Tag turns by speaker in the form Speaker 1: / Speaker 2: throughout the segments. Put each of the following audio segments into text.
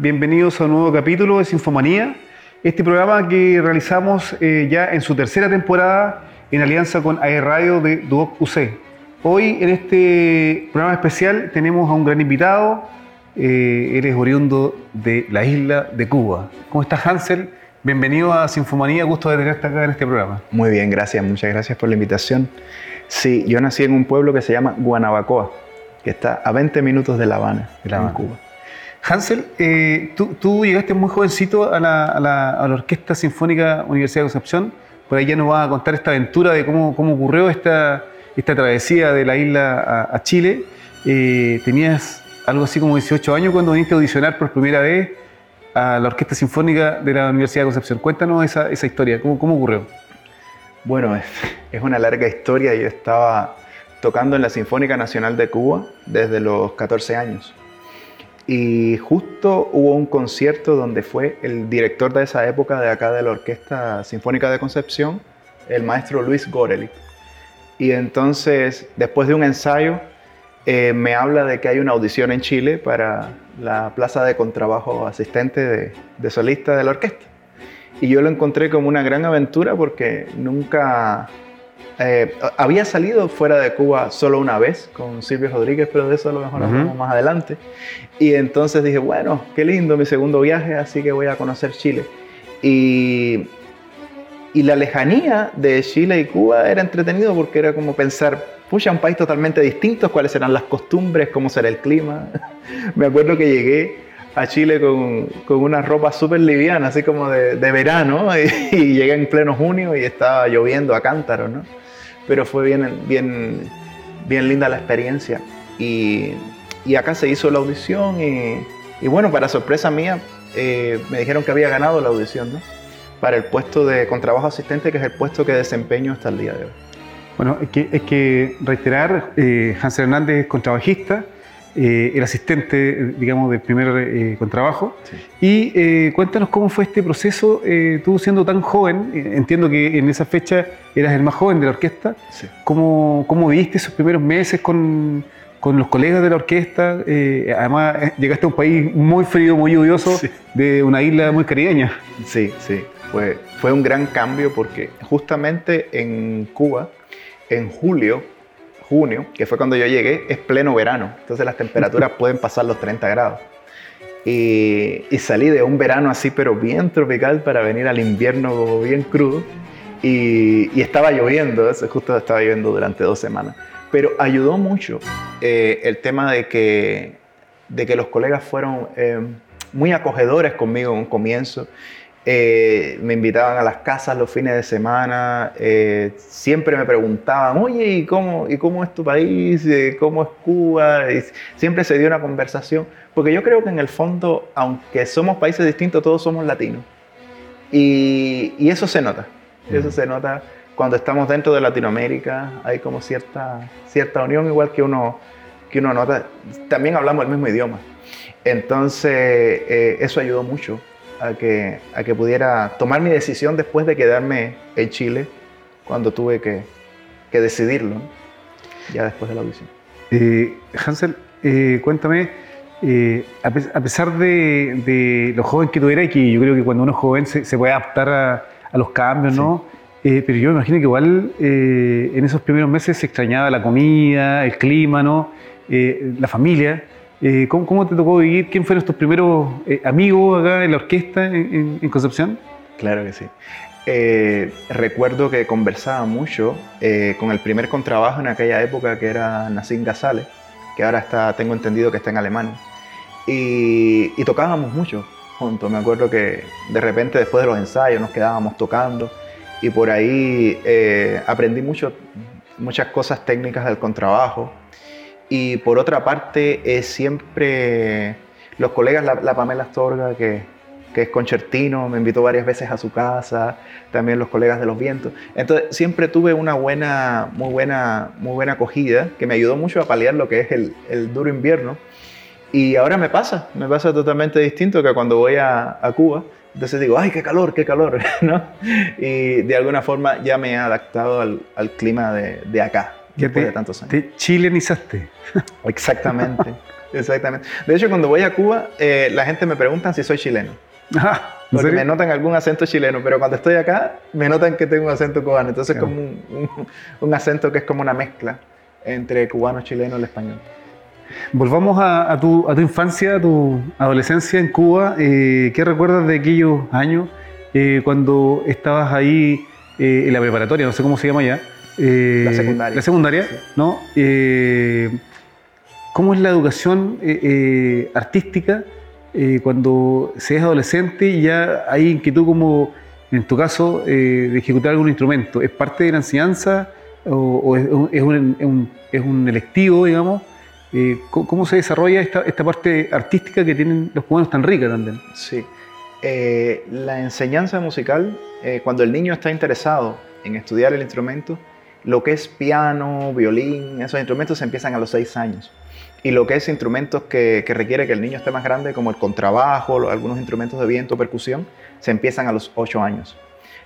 Speaker 1: Bienvenidos a un nuevo capítulo de Sinfomanía, este programa que realizamos eh, ya en su tercera temporada en alianza con AE Radio de Duoc UC. Hoy en este programa especial tenemos a un gran invitado, eh, él es oriundo de la isla de Cuba. ¿Cómo estás Hansel? Bienvenido a Sinfomanía, gusto de tenerte acá en este programa.
Speaker 2: Muy bien, gracias, muchas gracias por la invitación. Sí, yo nací en un pueblo que se llama Guanabacoa, que está a 20 minutos de La Habana, de La Habana. en Cuba.
Speaker 1: Hansel, eh, tú, llegaste muy jovencito a la, Orquesta Sinfónica Universidad de Concepción. Por ahí ya nos vas a contar esta aventura de cómo, ocurrió esta, travesía de la isla a, Chile. Eh, tenías algo así como 18 años cuando viniste a audicionar por primera vez a la Orquesta Sinfónica de la Universidad de Concepción. Cuéntanos esa, historia, ¿cómo, cómo ocurrió?
Speaker 2: Bueno, es, es una larga historia. Yo estaba tocando en la Sinfónica Nacional de Cuba desde los 14 años. Y justo hubo un concierto donde fue el director de esa época de acá de la Orquesta Sinfónica de Concepción, el maestro Luis Goreli. Y entonces, después de un ensayo, eh, me habla de que hay una audición en Chile para la plaza de contrabajo asistente de, de solista de la orquesta. Y yo lo encontré como una gran aventura porque nunca eh, había salido fuera de Cuba solo una vez con Silvio Rodríguez, pero de eso a lo mejor hablamos más adelante. Y entonces dije, bueno, qué lindo mi segundo viaje, así que voy a conocer Chile. Y, y la lejanía de Chile y Cuba era entretenido porque era como pensar, pucha, un país totalmente distinto, cuáles serán las costumbres, cómo será el clima. Me acuerdo que llegué a Chile con, con una ropa súper liviana, así como de, de verano, y, y, llegué en pleno junio y estaba lloviendo a cántaro, ¿no? pero fue bien, bien, bien linda la experiencia. Y, y acá se hizo la audición y, y bueno, para sorpresa mía, eh, me dijeron que había ganado la audición, ¿no? Para el puesto de contrabajo asistente, que es el puesto que desempeño hasta el día de hoy.
Speaker 1: Bueno, es que reiterar, eh, Hansel Hernández es contrabajista, eh, el asistente, digamos, del primer eh, contrabajo. Y eh, cuéntanos cómo fue este proceso, tú siendo tan joven, entiendo que en esa fecha eras el más joven de la orquesta, ¿cómo, ¿cómo, viviste esos primeros meses con, con los colegas de la orquesta? además, llegaste a un país muy frío, muy lluvioso, de una isla muy caribeña.
Speaker 2: Sí, sí, fue, fue un gran cambio porque justamente en Cuba, en julio, junio, que fue cuando yo llegué, es pleno verano. Entonces las temperaturas pueden pasar los 30 grados. Y, salí de un verano así, pero bien tropical, para venir al invierno bien crudo. Y, estaba lloviendo, justo estaba lloviendo durante dos semanas. Pero ayudó mucho eh, el tema de que, de que los colegas fueron eh, muy acogedores conmigo en un comienzo eh, me invitaban a las casas los fines de semana, eh, siempre me preguntaban, oye, ¿y cómo, ¿y cómo es tu país? Eh, ¿Cómo es Cuba? Y siempre se dio una conversación, porque yo creo que en el fondo, aunque somos países distintos, todos somos latinos. Y, y eso se nota, eso se nota cuando estamos dentro de Latinoamérica, hay como cierta, cierta unión, igual que uno, que uno nota, también hablamos el mismo idioma. Entonces, eso ayudó mucho a que, a que pudiera tomar mi decisión después de quedarme en Chile cuando tuve que, que decidirlo, ya después de la audición.
Speaker 1: Eh, Hansel, eh, cuéntame, eh, a, pesar de, de, lo joven que tú eras, y que yo creo que cuando uno es joven se, se puede adaptar a, a, los cambios, ¿no? pero yo me imagino que igual en esos primeros meses se extrañaba la comida, el clima, ¿no? la familia. Eh, ¿cómo, te tocó vivir? ¿Quién fueron tus primeros eh, amigos acá en la orquesta en, Concepción?
Speaker 2: Claro que sí. Eh, recuerdo que conversaba mucho con el primer contrabajo en aquella época que era Nassim Gazale, que ahora está, tengo entendido que está en Alemania. Y, tocábamos mucho juntos. Me acuerdo que de repente después de los ensayos nos quedábamos tocando y por ahí aprendí mucho, muchas cosas técnicas del contrabajo y por otra parte, es siempre los colegas, la, Pamela Astorga, que, es concertino, me invitó varias veces a su casa, también los colegas de los vientos. Entonces, siempre tuve una buena, muy buena, muy buena acogida que me ayudó mucho a paliar lo que es el, el duro invierno. Y ahora me pasa, me pasa totalmente distinto que cuando voy a, a Cuba. Entonces digo, ay, qué calor, qué calor, ¿no? Y de alguna forma ya me he adaptado al, al clima de, de acá
Speaker 1: Ya te, de tantos años. Te chilenizaste.
Speaker 2: Exactamente, exactamente. De hecho, cuando voy a Cuba, eh, la gente me pregunta si soy chileno. Ah, porque me notan algún acento chileno, pero cuando estoy acá me notan que tengo un acento cubano. Entonces es como un, acento que es como una mezcla entre cubano, chileno y español.
Speaker 1: Volvamos a, tu, a, tu, infancia, a tu adolescencia en Cuba. Eh, ¿Qué recuerdas de aquellos años eh, cuando estabas ahí eh, en la preparatoria, no sé cómo se llama ya?
Speaker 2: La secundaria.
Speaker 1: La secundaria, ¿no? ¿Cómo es la educación artística cuando se es adolescente y ya hay inquietud como, en tu caso, de ejecutar algún instrumento? ¿Es parte de la enseñanza o, es, un, es un electivo, digamos? Eh, ¿cómo se desarrolla esta, esta, parte artística que tienen los cubanos tan rica también?
Speaker 2: Sí. Eh, la enseñanza musical, eh, cuando el niño está interesado en estudiar el instrumento, lo que es piano, violín, esos instrumentos se empiezan a los seis años. Y lo que es instrumentos que, requiere que el niño esté más grande, como el contrabajo, algunos instrumentos de viento, percusión, se empiezan a los ocho años.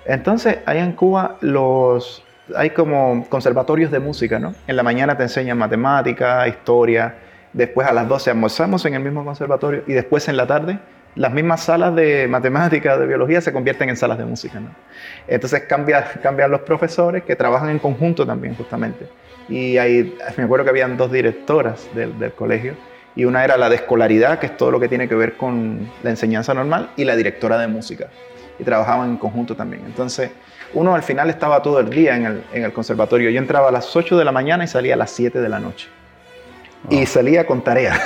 Speaker 2: Entonces, allá en Cuba, los, hay como conservatorios de música, ¿no? En la mañana te enseñan matemática, historia, después a las 12 almorzamos en el mismo conservatorio y después en la tarde las mismas salas de matemática, de biología se convierten en salas de música, ¿no? Entonces cambia, cambian los profesores que trabajan en conjunto también, justamente. Y ahí, me acuerdo que habían dos directoras del, del colegio y una era la de escolaridad, que es todo lo que tiene que ver con la enseñanza normal, y la directora de música. Y trabajaban en conjunto también. Entonces, uno al final estaba todo el día en el, en el, conservatorio. Yo entraba a las 8 de la mañana y salía a las 7 de la noche. Y salía con tarea.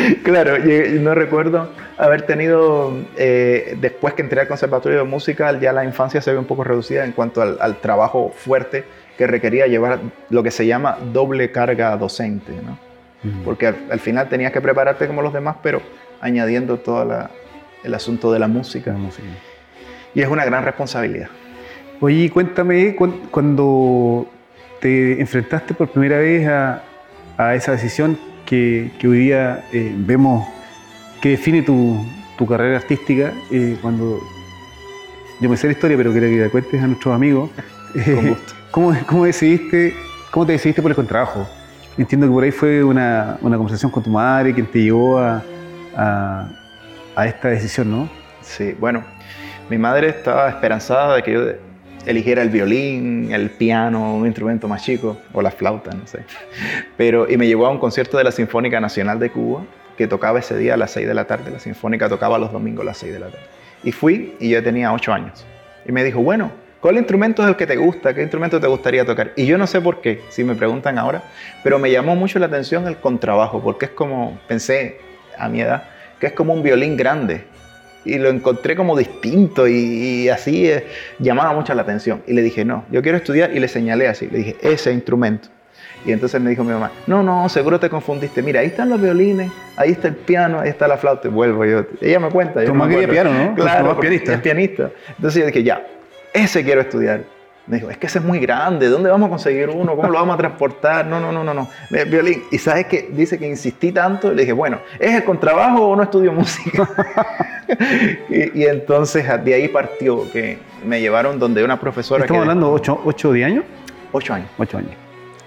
Speaker 2: claro, no recuerdo haber tenido, eh, después que entré al conservatorio de música, ya la infancia se ve un poco reducida en cuanto al, trabajo fuerte que requería llevar lo que se llama doble carga docente, ¿no? Porque al, final tenías que prepararte como los demás, pero añadiendo todo el asunto de la música. La música y es una gran responsabilidad.
Speaker 1: Oye, cuéntame, cuando te enfrentaste por primera vez a, esa decisión que, hoy día eh, vemos que define tu, carrera artística, eh, cuando yo me sé la historia, pero quiero que la cuentes a nuestros amigos. Con gusto. ¿cómo, decidiste, ¿Cómo te decidiste por el contrabajo? Entiendo que por ahí fue una, conversación con tu madre quien te llevó a, a esta decisión, ¿no?
Speaker 2: Sí, bueno, mi madre estaba esperanzada de que yo eligiera el violín, el piano, un instrumento más chico, o la flauta, no sé. Pero, y me llevó a un concierto de la Sinfónica Nacional de Cuba, que tocaba ese día a las 6 de la tarde. La Sinfónica tocaba los domingos a las 6 de la tarde. Y fui y yo tenía 8 años. Y me dijo, bueno, ¿cuál instrumento es el que te gusta? ¿Qué instrumento te gustaría tocar? Y yo no sé por qué, si me preguntan ahora, pero me llamó mucho la atención el contrabajo, porque es como, pensé a mi edad, que es como un violín grande, y lo encontré como distinto y, así eh, llamaba mucho la atención. Y le dije, no, yo quiero estudiar y le señalé así, le dije, ese instrumento. Y entonces me dijo mi mamá, no, no, seguro te confundiste. Mira, ahí están los violines, ahí está el piano, ahí está la flauta. Y vuelvo yo. Ella me cuenta.
Speaker 1: Tu mamá quería piano, ¿no?
Speaker 2: Claro, pianista. es pianista. Entonces yo dije, ya, ese quiero estudiar. Me dijo, es que ese es muy grande, ¿dónde vamos a conseguir uno? ¿Cómo lo vamos a transportar? No, no, no, no, no. Violín. Y sabes que dice que insistí tanto, le dije, bueno, ¿es el contrabajo o no estudio música? y, entonces de ahí partió, que me llevaron donde una profesora...
Speaker 1: ¿Estamos hablando de 8 o 10 años?
Speaker 2: 8 años.
Speaker 1: 8 años.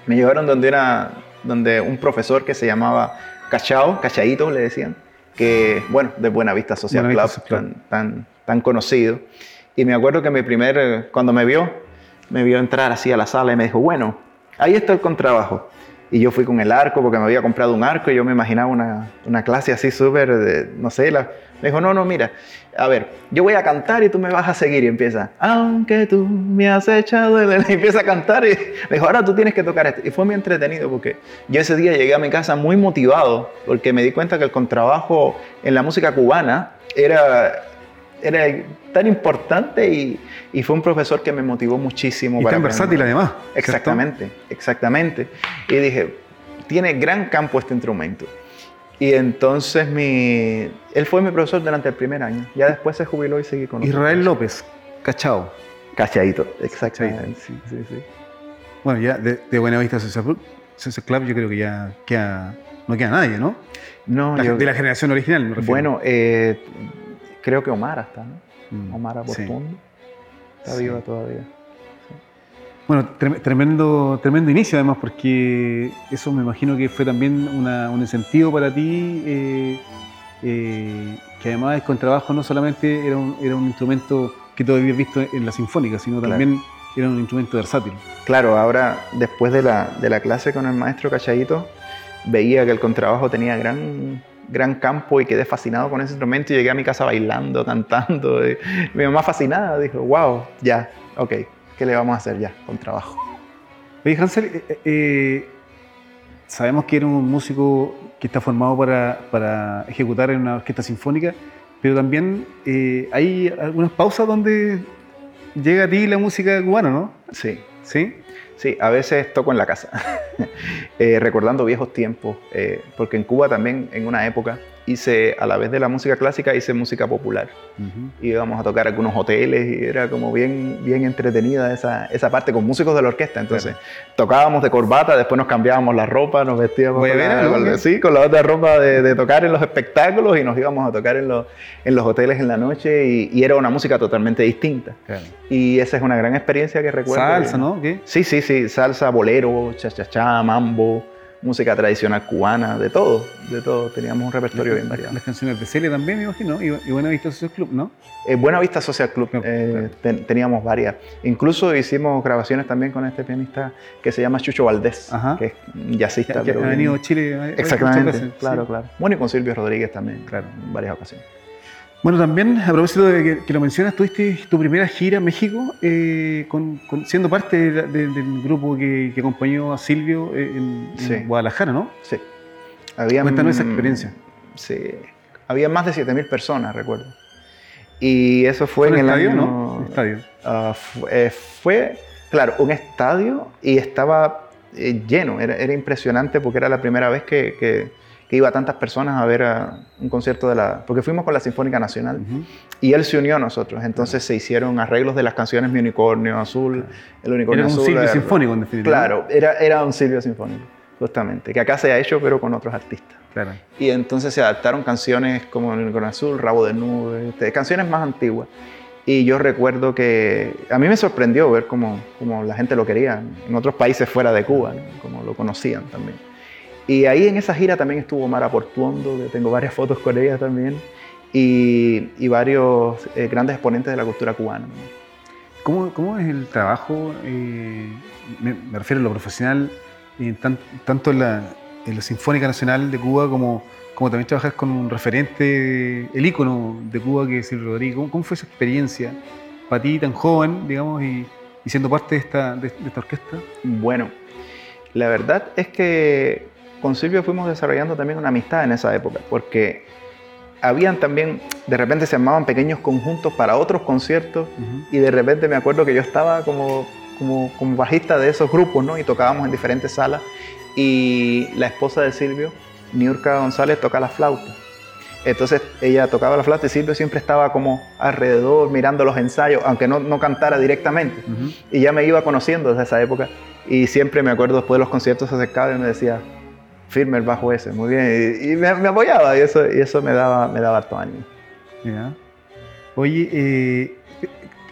Speaker 2: Me llevaron donde, una, donde un profesor que se llamaba Cachao, Cachaito le decían, que, bueno, de Buena Vista Social Club, Tan, tan, tan conocido. Y me acuerdo que mi primer, cuando me vio, me vio entrar así a la sala y me dijo, bueno, ahí está el contrabajo. Y yo fui con el arco porque me había comprado un arco y yo me imaginaba una, una clase así súper, no sé, la, me dijo, no, no, mira, a ver, yo voy a cantar y tú me vas a seguir y empieza, aunque tú me has echado, y empieza a cantar y me dijo, ahora tú tienes que tocar esto. Y fue muy entretenido porque yo ese día llegué a mi casa muy motivado porque me di cuenta que el contrabajo en la música cubana era era tan importante y, y, fue un profesor que me motivó muchísimo.
Speaker 1: Y tan versátil además.
Speaker 2: Exactamente, exactamente. Y dije, tiene gran campo este instrumento. Y entonces mi, él fue mi profesor durante el primer año. Ya después se jubiló y seguí con
Speaker 1: Israel López, cachao.
Speaker 2: Cachadito, exactamente.
Speaker 1: Sí, sí, sí. Bueno, ya de, de Buena Vista Social Club, yo creo que ya no queda nadie, ¿no?
Speaker 2: No,
Speaker 1: de la generación original, me refiero.
Speaker 2: Bueno, eh, Creo que Omar está, ¿no? Mm, Omar Aportundo. Está viva todavía.
Speaker 1: Bueno, tremendo, tremendo inicio además, porque eso me imagino que fue también un incentivo para ti, eh, eh, que además el contrabajo no solamente era un, era un instrumento que tú habías visto en la sinfónica, sino también era un instrumento versátil.
Speaker 2: Claro, ahora después de la, de la clase con el maestro Cachadito, veía que el contrabajo tenía gran gran campo y quedé fascinado con ese instrumento y llegué a mi casa bailando, cantando. Mi mamá fascinada dijo, wow, ya, ok, ¿qué le vamos a hacer ya con trabajo?
Speaker 1: Oye, Hansel, eh, eh, sabemos que eres un músico que está formado para, para, ejecutar en una orquesta sinfónica, pero también eh, hay algunas pausas donde llega a ti la música cubana, ¿no?
Speaker 2: Sí.
Speaker 1: ¿Sí?
Speaker 2: Sí, a veces toco en la casa, recordando viejos tiempos, porque en Cuba también, en una época, hice, a la vez de la música clásica, hice música popular. Íbamos a tocar algunos hoteles y era como bien, bien entretenida esa, esa parte con músicos de la orquesta. Entonces, tocábamos de corbata, después nos cambiábamos la ropa, nos vestíamos con, la, sí, con la otra ropa de, tocar en los espectáculos y nos íbamos a tocar en los, en los hoteles en la noche y, era una música totalmente distinta. Y esa es una gran experiencia que recuerdo.
Speaker 1: Salsa, ¿no?
Speaker 2: Sí, sí, sí, salsa, bolero, cha-cha-cha, mambo música tradicional cubana, de todo, de todo. Teníamos un repertorio bien variado.
Speaker 1: Las canciones de Celia también, me imagino, y, Buena Vista Social Club, ¿no?
Speaker 2: Eh, Buena Vista Social Club, eh, teníamos varias. Incluso hicimos grabaciones también con este pianista que se llama Chucho Valdés, que es jazzista.
Speaker 1: Que, ha venido a Chile
Speaker 2: Exactamente, claro, claro. Bueno, y con Silvio Rodríguez también, claro, en varias ocasiones.
Speaker 1: Bueno, también, a propósito de que, lo mencionas, tuviste tu primera gira a México eh, siendo parte del grupo que, acompañó a Silvio eh, en, Guadalajara, ¿no?
Speaker 2: Sí.
Speaker 1: Había, Cuéntanos esa experiencia.
Speaker 2: Sí. Había más de 7.000 personas, recuerdo. Y eso fue, en el
Speaker 1: estadio, ¿no? estadio.
Speaker 2: Ah, eh, fue, claro, un estadio y estaba lleno. Era, era, impresionante porque era la primera vez que que iba tantas personas a ver un concierto de la... Porque fuimos con la Sinfónica Nacional y él se unió a nosotros. Entonces se hicieron arreglos de las canciones Mi Unicornio Azul,
Speaker 1: El Unicornio Azul. Era un Silvio Sinfónico, en definitiva.
Speaker 2: Claro, era, era un Silvio Sinfónico, justamente. Que acá se ha hecho, pero con otros artistas.
Speaker 1: Claro.
Speaker 2: Y entonces se adaptaron canciones como El Unicornio Azul, Rabo de Nube, este, canciones más antiguas. Y yo recuerdo que a mí me sorprendió ver cómo, cómo la gente lo quería en otros países fuera de Cuba, como lo conocían también. Y ahí en esa gira también estuvo Mara Portuondo, que tengo varias fotos con ella también, y, y varios eh, grandes exponentes de la cultura cubana.
Speaker 1: ¿Cómo, ¿Cómo, es el trabajo, eh, me, refiero a lo profesional, eh, tanto en la, en la, Sinfónica Nacional de Cuba como, como también trabajas con un referente, el ícono de Cuba que es el Rodrigo? ¿Cómo, fue esa experiencia para ti tan joven, digamos, y, y siendo parte de esta, de esta orquesta?
Speaker 2: Bueno, la verdad es que con Silvio fuimos desarrollando también una amistad en esa época, porque habían también, de repente se armaban pequeños conjuntos para otros conciertos y de repente me acuerdo que yo estaba como, como, como, bajista de esos grupos, ¿no? Y tocábamos en diferentes salas y la esposa de Silvio, Niurka González, toca la flauta. Entonces ella tocaba la flauta y Silvio siempre estaba como alrededor mirando los ensayos, aunque no, no cantara directamente. Y ya me iba conociendo desde esa época y siempre me acuerdo después de los conciertos se acercaba y me decía, firme el bajo ese, muy bien. Y, me, apoyaba y eso, y eso me daba, me daba harto ánimo.
Speaker 1: Oye, eh,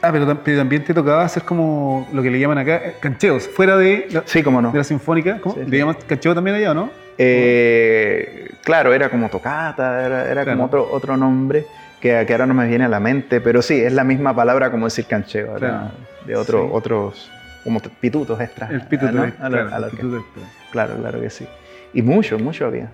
Speaker 1: ah, pero, también te tocaba hacer como lo que le llaman acá, eh, cancheos, fuera de la,
Speaker 2: sí, cómo no.
Speaker 1: de la sinfónica. ¿Cómo? ¿Le llaman cancheo también allá o no?
Speaker 2: Eh, claro, era como tocata, era, era como otro, otro nombre que, que, ahora no me viene a la mente, pero sí, es la misma palabra como decir cancheo, de otro, otros, como pitutos extras.
Speaker 1: El pituto,
Speaker 2: claro, claro, claro que sí. Y mucho, mucho había.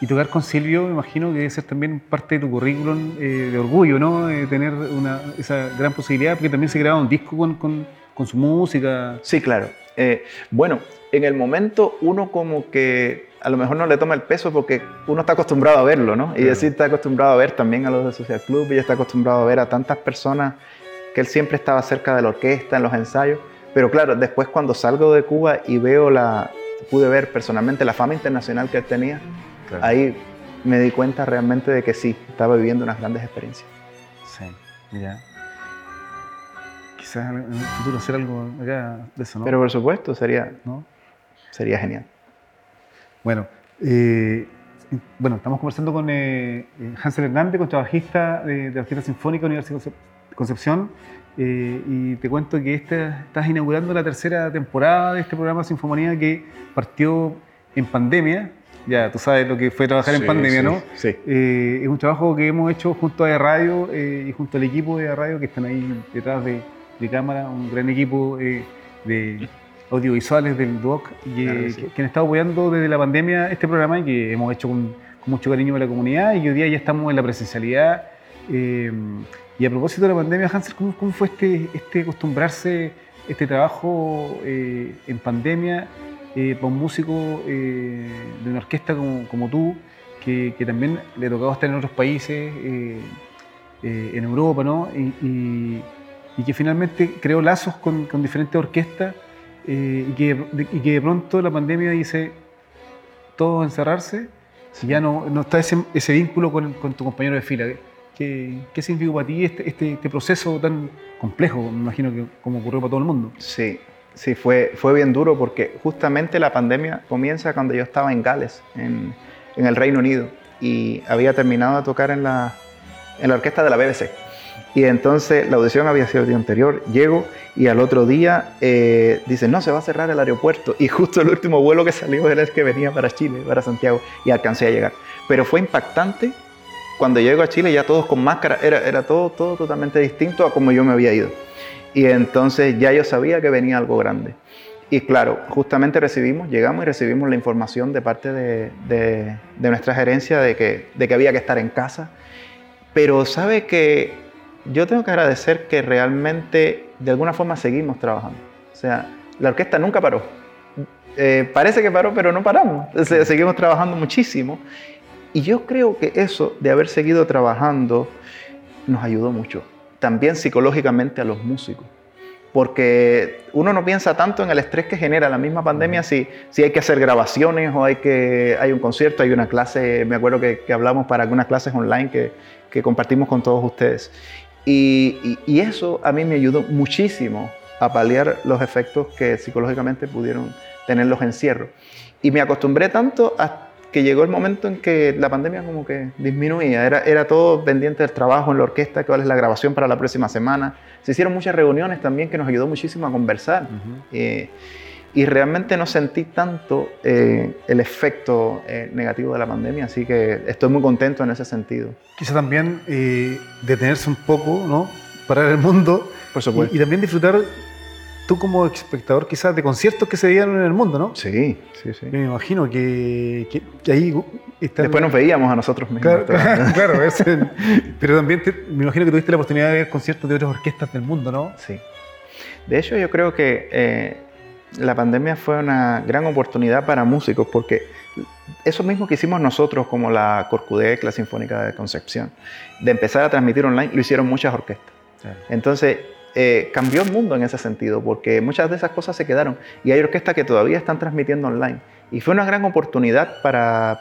Speaker 1: Y tocar con Silvio, me imagino que debe ser también parte de tu currículum eh, de orgullo, ¿no? tener una, esa gran posibilidad, porque también se graba un disco con, con, con su música.
Speaker 2: Sí, claro. Eh, bueno, en el momento uno como que a lo mejor no le toma el peso porque uno está acostumbrado a verlo, ¿no? Y así está acostumbrado a ver también a los de Social Club y está acostumbrado a ver a tantas personas que él siempre estaba cerca de la orquesta, en los ensayos. Pero claro, después cuando salgo de Cuba y veo la, pude ver personalmente la fama internacional que él tenía, ahí me di cuenta realmente de que sí, estaba viviendo unas grandes experiencias.
Speaker 1: Sí, ya. Quizás en el futuro hacer algo acá de eso, ¿no?
Speaker 2: Pero por supuesto, sería, ¿no? sería genial.
Speaker 1: Bueno, eh, bueno, estamos conversando con eh, Hansel Hernández, contrabajista de, de la Orquesta Sinfónica Universidad de Concepción. Y te cuento que esta, estás inaugurando la tercera temporada de este programa Sinfonía que partió en pandemia. Ya, tú sabes lo que fue trabajar en pandemia, ¿no?
Speaker 2: Sí.
Speaker 1: es un trabajo que hemos hecho junto a Radio y junto al equipo de Radio que están ahí detrás de, de cámara, un gran equipo de audiovisuales del DUOC y, que, han estado apoyando desde la pandemia este programa y que hemos hecho con, mucho cariño de la comunidad y hoy día ya estamos en la presencialidad. Eh, y a propósito de la pandemia, Hansel, ¿cómo, cómo fue este, este acostumbrarse, este trabajo eh, en pandemia eh, para un músico de una orquesta como, como tú, que, que, también le tocaba estar en otros países, en Europa, ¿no? Y, y, que finalmente creó lazos con, con diferentes orquestas eh, y, que, y, que, de pronto la pandemia dice todo encerrarse y ya no, no está ese, ese vínculo con, con, tu compañero de fila. ¿Qué, ¿Qué significó para ti este, este, este, proceso tan complejo, me imagino que como ocurrió para todo el mundo?
Speaker 2: Sí, sí, fue, fue bien duro porque justamente la pandemia comienza cuando yo estaba en Gales, en, el Reino Unido, y había terminado de tocar en la, en la orquesta de la BBC. Y entonces la audición había sido el día anterior, llego y al otro día eh, dicen, no, se va a cerrar el aeropuerto. Y justo el último vuelo que salió era el que venía para Chile, para Santiago, y alcancé a llegar. Pero fue impactante cuando llego a Chile, ya todos con máscara, era, era todo, todo totalmente distinto a como yo me había ido. Y entonces ya yo sabía que venía algo grande. Y claro, justamente recibimos, llegamos y recibimos la información de parte de, de, de nuestra gerencia de que, de que había que estar en casa. Pero sabe que yo tengo que agradecer que realmente de alguna forma seguimos trabajando. O sea, la orquesta nunca paró. Eh, parece que paró, pero no paramos. seguimos trabajando muchísimo. Y yo creo que eso de haber seguido trabajando nos ayudó mucho. También psicológicamente a los músicos. Porque uno no piensa tanto en el estrés que genera la misma pandemia si, si hay que hacer grabaciones o hay, que, hay un concierto, hay una clase, me acuerdo que, que hablamos para algunas clases online que, que compartimos con todos ustedes. Y, eso a mí me ayudó muchísimo a paliar los efectos que psicológicamente pudieron tener los encierros. Y me acostumbré tanto a que llegó el momento en que la pandemia como que disminuía. Era, era todo pendiente del trabajo en la orquesta, cuál es la grabación para la próxima semana. Se hicieron muchas reuniones también que nos ayudó muchísimo a conversar y realmente no sentí tanto eh, el efecto eh, negativo de la pandemia, así que estoy muy contento en ese sentido.
Speaker 1: Quizá también eh, detenerse un poco, ¿no? Parar el mundo.
Speaker 2: Por supuesto.
Speaker 1: Y, también disfrutar tú como espectador quizás de conciertos que se dieron en el mundo, ¿no?
Speaker 2: Sí, sí, sí.
Speaker 1: Me imagino que, que, ahí...
Speaker 2: Después nos veíamos a nosotros mismos.
Speaker 1: Claro, claro pero también me imagino que tuviste la oportunidad de ver conciertos de otras orquestas del mundo, ¿no?
Speaker 2: Sí. De hecho, yo creo que la pandemia fue una gran oportunidad para músicos porque eso mismo que hicimos nosotros como la Corcudec, la Sinfónica de Concepción, de empezar a transmitir online, lo hicieron muchas orquestas. Entonces, eh, cambió el mundo en ese sentido porque muchas de esas cosas se quedaron y hay orquestas que todavía están transmitiendo online. Y fue una gran oportunidad para,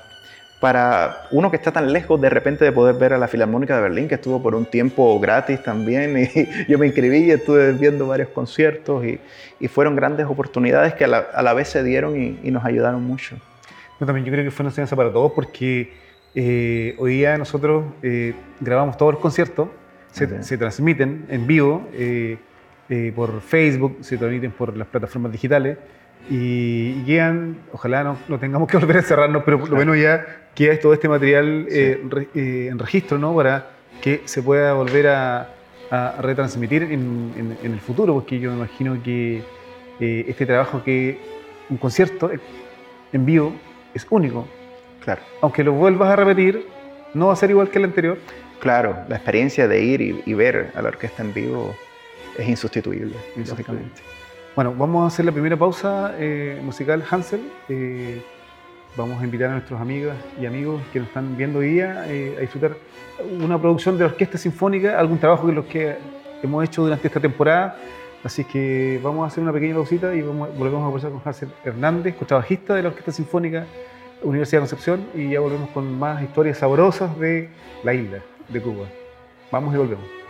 Speaker 2: para uno que está tan lejos de repente de poder ver a la Filarmónica de Berlín, que estuvo por un tiempo gratis también, y yo me inscribí y estuve viendo varios conciertos y, fueron grandes oportunidades que a la, vez se dieron y, nos ayudaron mucho.
Speaker 1: También yo creo que fue una enseñanza para todos porque eh, hoy día nosotros eh, grabamos todos los conciertos, se, se, transmiten en vivo eh, eh, por Facebook, se transmiten por las plataformas digitales y, llegan, ojalá no, no, tengamos que volver a cerrarnos, pero por lo menos ya queda todo este material eh, re, eh, en registro, ¿no? Para que se pueda volver a, a retransmitir en, en, en, el futuro, porque yo me imagino que este trabajo que un concierto en vivo es único.
Speaker 2: Claro.
Speaker 1: Aunque lo vuelvas a repetir, no va a ser igual que el anterior.
Speaker 2: Claro, la experiencia de ir y, y ver a la orquesta en vivo es insustituible, lógicamente.
Speaker 1: Bueno, vamos a hacer la primera pausa eh, musical Hansel. Eh, vamos a invitar a nuestros amigas y amigos que nos están viendo hoy día eh, a disfrutar una producción de orquesta sinfónica, algún trabajo que los que hemos hecho durante esta temporada. Así que vamos a hacer una pequeña pausita y vamos, volvemos a conversar con Hansel Hernández, contrabajista de la Orquesta Sinfónica Universidad de Concepción, y ya volvemos con más historias sabrosas de la isla de Cuba. Vamos y volvemos.